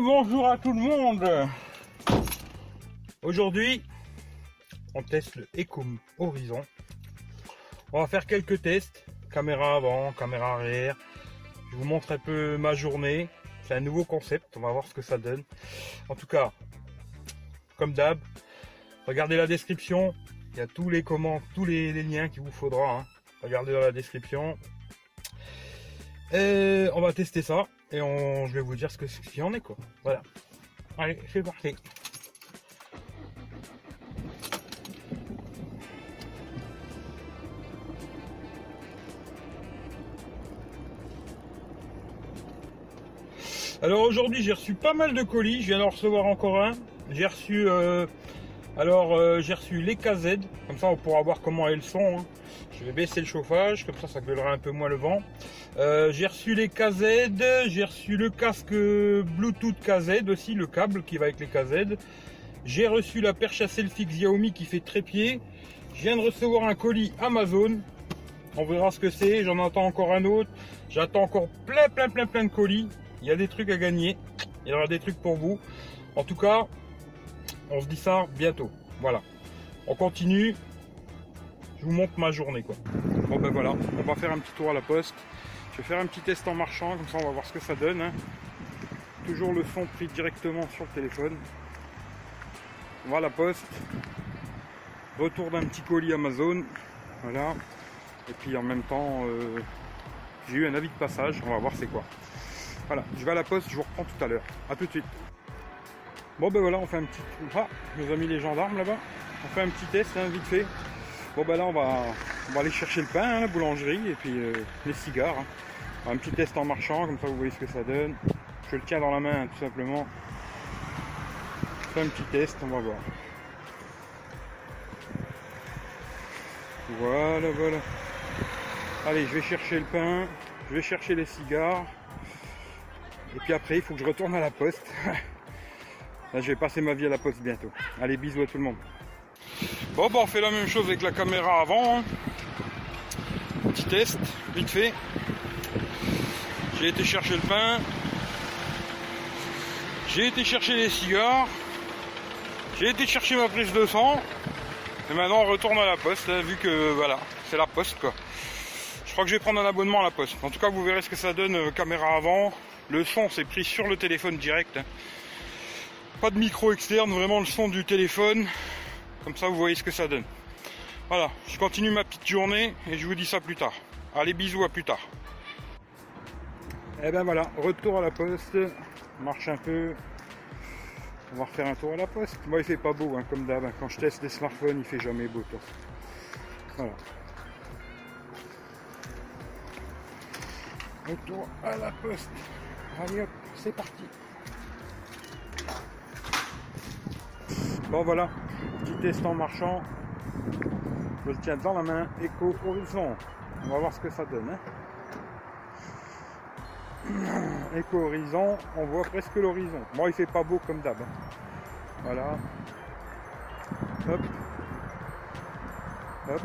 bonjour à tout le monde Aujourd'hui, on teste le Ecom Horizon. On va faire quelques tests, caméra avant, caméra arrière. Je vous montre un peu ma journée. C'est un nouveau concept, on va voir ce que ça donne. En tout cas, comme d'hab, regardez la description. Il y a tous les commentaires, tous les, liens qu'il vous faudra. Hein. Regardez dans la description. Et on va tester ça et on, je vais vous dire ce qu'il y en est quoi. Voilà. Allez, c'est parti. Alors aujourd'hui j'ai reçu pas mal de colis, je viens d'en recevoir encore un. J'ai reçu euh, alors euh, j'ai reçu les KZ, comme ça on pourra voir comment elles sont. Hein. Je vais baisser le chauffage, comme ça ça gueulera un peu moins le vent. Euh, j'ai reçu les KZ, j'ai reçu le casque Bluetooth KZ aussi, le câble qui va avec les KZ. J'ai reçu la perche à selfie Xiaomi qui fait trépied. Je viens de recevoir un colis Amazon. On verra ce que c'est, j'en attends encore un autre. J'attends encore plein plein plein plein de colis. Il y a des trucs à gagner. Il y aura des trucs pour vous. En tout cas, on se dit ça bientôt. Voilà. On continue. Je vous montre ma journée quoi. Bon ben voilà, on va faire un petit tour à la poste. Je vais faire un petit test en marchant, comme ça on va voir ce que ça donne. Hein. Toujours le son pris directement sur le téléphone. On va à la poste. Retour d'un petit colis Amazon. Voilà. Et puis en même temps, euh, j'ai eu un avis de passage. On va voir c'est quoi. Voilà, je vais à la poste, je vous reprends tout à l'heure. A tout de suite. Bon ben voilà, on fait un petit... Ah, nos amis les gendarmes là-bas. On fait un petit test, hein, vite fait. Bon ben là, on va, on va aller chercher le pain, hein, la boulangerie, et puis euh, les cigares. Hein. Un petit test en marchant, comme ça vous voyez ce que ça donne. Je le tiens dans la main, tout simplement. On fait un petit test, on va voir. Voilà, voilà. Allez, je vais chercher le pain, je vais chercher les cigares. Et puis après, il faut que je retourne à la poste. Là, je vais passer ma vie à la poste bientôt. Allez, bisous à tout le monde. Bon, on fait la même chose avec la caméra avant. Hein. Petit test, vite fait. J'ai été chercher le pain. J'ai été chercher les cigares. J'ai été chercher ma prise de sang. Et maintenant, on retourne à la poste, hein, vu que, voilà, c'est la poste, quoi. Je crois que je vais prendre un abonnement à la poste. En tout cas, vous verrez ce que ça donne, euh, caméra avant. Le son, c'est pris sur le téléphone direct. Hein. Pas de micro externe, vraiment le son du téléphone. Comme ça, vous voyez ce que ça donne. Voilà, je continue ma petite journée et je vous dis ça plus tard. Allez, bisous, à plus tard. Et eh ben voilà, retour à la poste. marche un peu. On va refaire un tour à la poste. Moi, il fait pas beau, hein, comme d'hab. Quand je teste les smartphones, il fait jamais beau. Toi. Voilà. Retour à la poste. Allez c'est parti. Bon voilà, petit test en marchant. Je le tiens dans la main, écho horizon. On va voir ce que ça donne. Hein. Écho horizon, on voit presque l'horizon. Moi il fait pas beau comme d'hab. Hein. Voilà. Hop. Hop.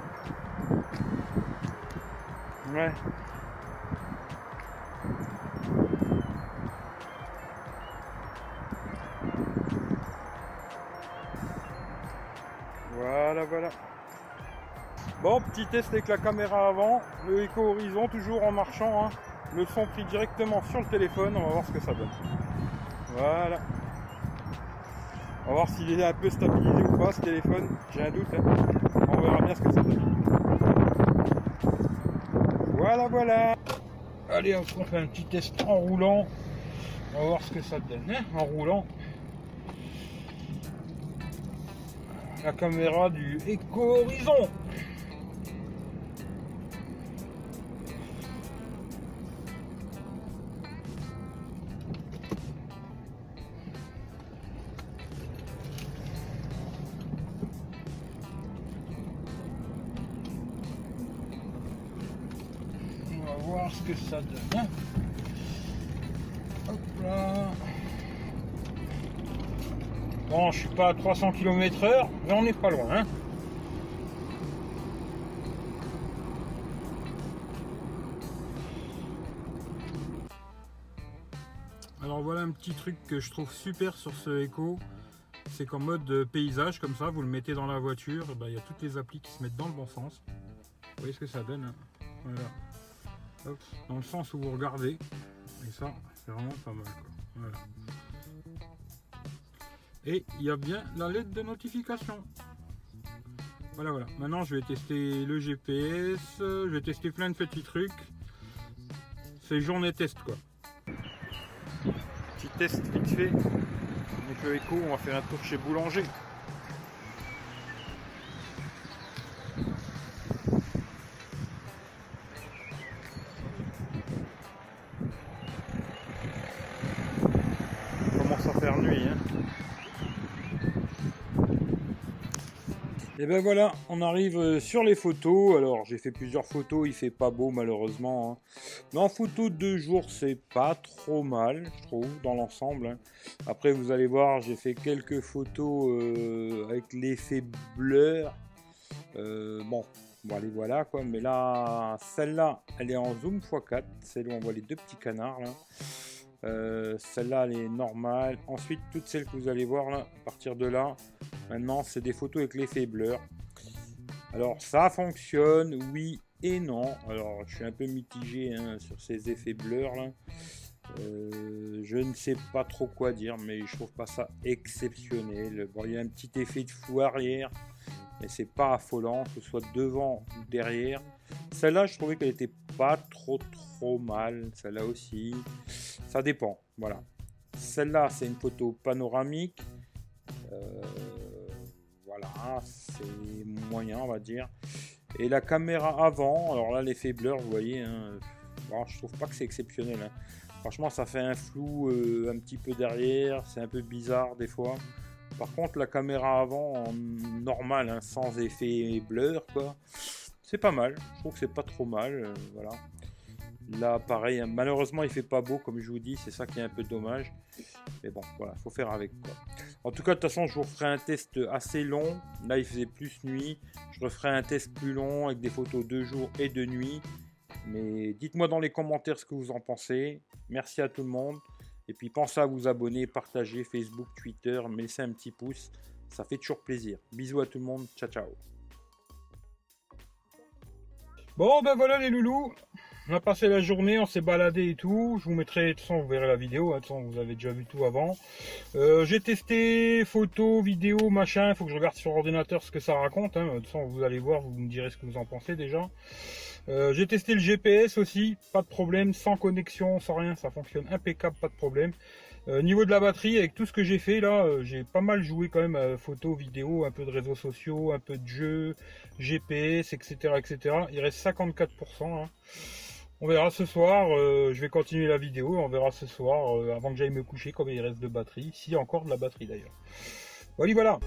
Ouais. Bon, petit test avec la caméra avant, le éco horizon, toujours en marchant. Hein. Le son pris directement sur le téléphone, on va voir ce que ça donne. Voilà. On va voir s'il est un peu stabilisé ou pas ce téléphone, j'ai un doute. Hein. On verra bien ce que ça donne. Voilà, voilà. Allez, on fait un petit test en roulant. On va voir ce que ça donne hein, en roulant. la caméra du Eco Horizon. Voir ce que ça donne. Hein. Bon, je suis pas à 300 km heure, mais on n'est pas loin. Hein. Alors voilà un petit truc que je trouve super sur ce Echo. C'est qu'en mode paysage comme ça, vous le mettez dans la voiture, ben, il y a toutes les applis qui se mettent dans le bon sens. Vous voyez ce que ça donne hein voilà. Dans le sens où vous regardez. Et ça, c'est vraiment pas mal. Voilà. Et il y a bien la lettre de notification. Voilà, voilà. Maintenant, je vais tester le GPS. Je vais tester plein de petits trucs. C'est journée test, quoi. Petit test vite fait. Avec le écho, on va faire un tour chez Boulanger. commence à faire nuit. Hein. Et ben voilà, on arrive euh, sur les photos. Alors j'ai fait plusieurs photos, il fait pas beau malheureusement. Hein. Mais en photo de deux jours, c'est pas trop mal, je trouve, dans l'ensemble. Hein. Après vous allez voir, j'ai fait quelques photos euh, avec l'effet blur. Euh, bon, bon, les voilà quoi. Mais là, celle-là, elle est en zoom x4. Celle où on voit les deux petits canards là. Euh, celle-là, elle est normale. Ensuite, toutes celles que vous allez voir là, à partir de là, maintenant, c'est des photos avec l'effet blur. Alors, ça fonctionne, oui et non. Alors, je suis un peu mitigé hein, sur ces effets blur là. Euh, je ne sais pas trop quoi dire, mais je trouve pas ça exceptionnel. Bon, il y a un petit effet de flou arrière, mais c'est pas affolant, que ce soit devant ou derrière. Celle-là, je trouvais qu'elle était pas trop trop mal. Celle-là aussi. Ça dépend. Voilà. Celle-là, c'est une photo panoramique. Euh, voilà, c'est moyen, on va dire. Et la caméra avant, alors là, l'effet blur, vous voyez, hein, je trouve pas que c'est exceptionnel. Hein. Franchement, ça fait un flou euh, un petit peu derrière, c'est un peu bizarre des fois. Par contre, la caméra avant, normal, hein, sans effet blur, quoi, c'est pas mal. Je trouve que c'est pas trop mal, euh, voilà. Là, pareil, hein, malheureusement, il fait pas beau, comme je vous dis, c'est ça qui est un peu dommage. Mais bon, voilà, faut faire avec. En tout cas, de toute façon, je vous ferai un test assez long. Là, il faisait plus nuit. Je referai un test plus long avec des photos de jour et de nuit. Mais dites-moi dans les commentaires ce que vous en pensez. Merci à tout le monde. Et puis pensez à vous abonner, partager Facebook, Twitter, me un petit pouce. Ça fait toujours plaisir. Bisous à tout le monde. Ciao, ciao. Bon, ben voilà les loulous. On a passé la journée, on s'est baladé et tout. Je vous mettrai, de toute façon, vous verrez la vidéo. Hein, de toute façon, vous avez déjà vu tout avant. Euh, j'ai testé photos, vidéos, machin. Il faut que je regarde sur ordinateur ce que ça raconte. Hein. De toute façon, vous allez voir, vous me direz ce que vous en pensez déjà. Euh, j'ai testé le GPS aussi, pas de problème, sans connexion, sans rien, ça fonctionne impeccable, pas de problème. Euh, niveau de la batterie, avec tout ce que j'ai fait là, euh, j'ai pas mal joué quand même à photo, vidéo, un peu de réseaux sociaux, un peu de jeux, GPS, etc. etc. Il reste 54%. Hein. On verra ce soir, euh, je vais continuer la vidéo, on verra ce soir, avant que j'aille me coucher, combien il reste de batterie, a encore de la batterie d'ailleurs. Voilà, voilà